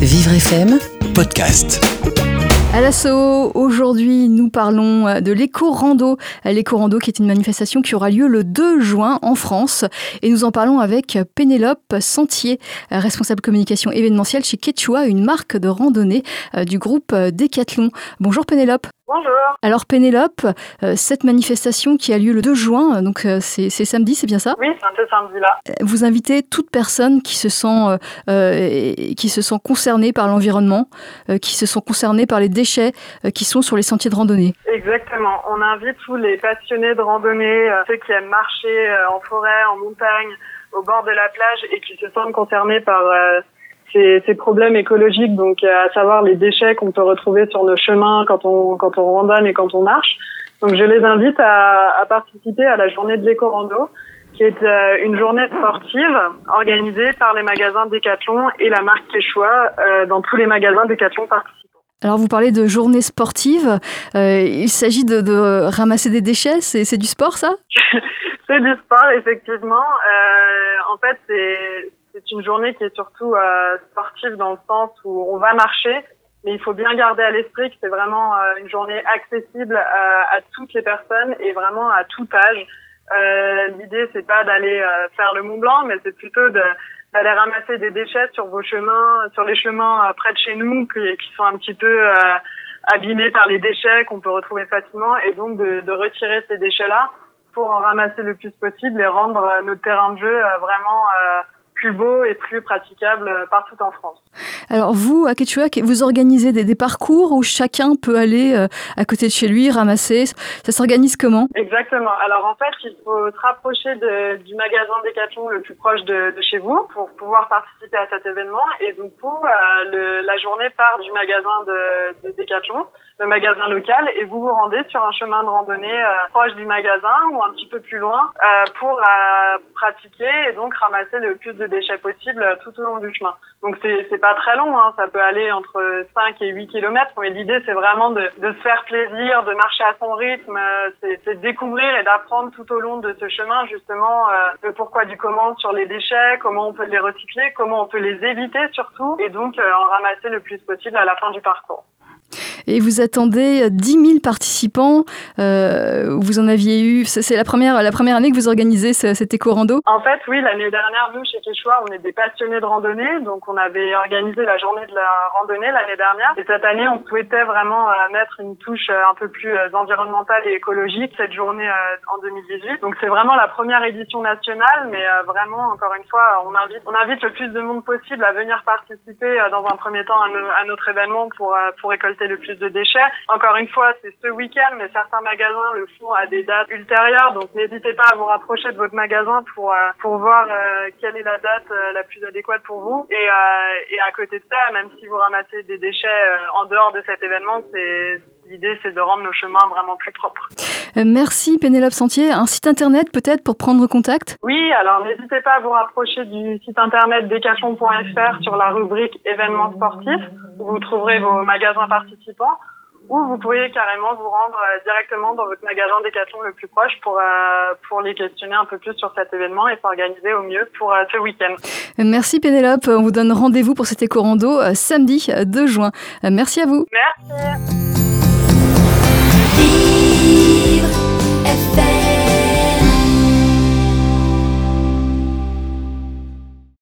Vivre FM Podcast. À l'assaut, aujourd'hui, nous parlons euh, de l'éco-rando. Euh, L'éco-rando qui est une manifestation qui aura lieu le 2 juin en France. Et nous en parlons avec Pénélope Sentier, euh, responsable communication événementielle chez Quechua, une marque de randonnée du groupe Decathlon. Bonjour Pénélope. Bonjour. Alors Pénélope, cette manifestation qui a lieu le 2 juin, donc c'est samedi, c'est bien ça? Oui, c'est un samedi-là. Vous invitez toute personne qui se sent, euh, qui se sent concernée par l'environnement, euh, qui se sont concernés par les déchets euh, qui sont sur les sentiers de randonnée. Exactement. On invite tous les passionnés de randonnée, ceux qui aiment marcher en forêt, en montagne, au bord de la plage et qui se sentent concernés par ces, ces, problèmes écologiques, donc à savoir les déchets qu'on peut retrouver sur nos chemins quand on quand on randonne et quand on marche. Donc je les invite à, à participer à la journée de l'éco-rando, qui est euh, une journée sportive organisée par les magasins Decathlon et la marque Quechua euh, dans tous les magasins Decathlon participants. Alors vous parlez de journée sportive, euh, il s'agit de, de, ramasser des déchets, c'est du sport ça? C'est du sport effectivement. Euh, en fait c'est c'est une journée qui est surtout euh, sportive dans le sens où on va marcher, mais il faut bien garder à l'esprit que c'est vraiment euh, une journée accessible à, à, toutes les personnes et vraiment à tout âge. Euh, L'idée c'est pas d'aller euh, faire le Mont Blanc, mais c'est plutôt d'aller ramasser des déchets sur vos chemins, sur les chemins euh, près de chez nous qui, sont un petit peu abîmés par les déchets qu'on peut retrouver facilement, et donc de, de retirer ces déchets-là pour en ramasser le plus possible et rendre notre terrain de jeu vraiment plus beau et plus praticable euh, partout en France. Alors vous, à Quechua, vous organisez des, des, parcours où chacun peut aller euh, à côté de chez lui, ramasser. Ça s'organise comment? Exactement. Alors en fait, il faut se rapprocher de, du magasin Decathlon le plus proche de, de, chez vous pour pouvoir participer à cet événement. Et donc, coup, euh, le, la journée part du magasin de, de Decathlon le magasin local et vous vous rendez sur un chemin de randonnée euh, proche du magasin ou un petit peu plus loin pour pratiquer et donc ramasser le plus de déchets possible tout au long du chemin. Donc c'est pas très long, hein, ça peut aller entre 5 et 8 kilomètres, mais l'idée c'est vraiment de, de se faire plaisir, de marcher à son rythme, c'est c'est découvrir et d'apprendre tout au long de ce chemin justement le pourquoi du comment sur les déchets, comment on peut les recycler, comment on peut les éviter surtout et donc en ramasser le plus possible à la fin du parcours et vous attendez 10 000 participants. Euh, vous en aviez eu, c'est la première, la première année que vous organisez cet éco-rando En fait, oui, l'année dernière, nous, chez Quechua, on est des passionnés de randonnée, donc on avait organisé la journée de la randonnée l'année dernière. Et cette année, on souhaitait vraiment euh, mettre une touche euh, un peu plus euh, environnementale et écologique cette journée euh, en 2018. Donc c'est vraiment la première édition nationale, mais euh, vraiment, encore une fois, on invite, on invite le plus de monde possible à venir participer dans un premier temps à notre événement pour, pour récolter le plus de déchets. Encore une fois, c'est ce week-end, mais certains magasins le font à des dates ultérieures. Donc n'hésitez pas à vous rapprocher de votre magasin pour euh, pour voir euh, quelle est la date euh, la plus adéquate pour vous. Et, et à côté de ça, même si vous ramassez des déchets en dehors de cet événement, c'est L'idée, c'est de rendre nos chemins vraiment plus propres. merci Pénélope Sentier. Un site internet peut-être pour prendre contact? Oui, alors n'hésitez pas à vous rapprocher du site internet decathlon.fr sur la rubrique événements sportifs vous trouverez vos magasins participants ou vous pouvez carrément vous rendre directement dans votre magasin Decathlon le plus proche pour euh, pour les questionner un peu plus sur cet événement et s'organiser au mieux pour euh, ce week-end. Merci Pénélope, on vous donne rendez-vous pour cet éco-rando euh, samedi 2 juin. Merci à vous. Merci.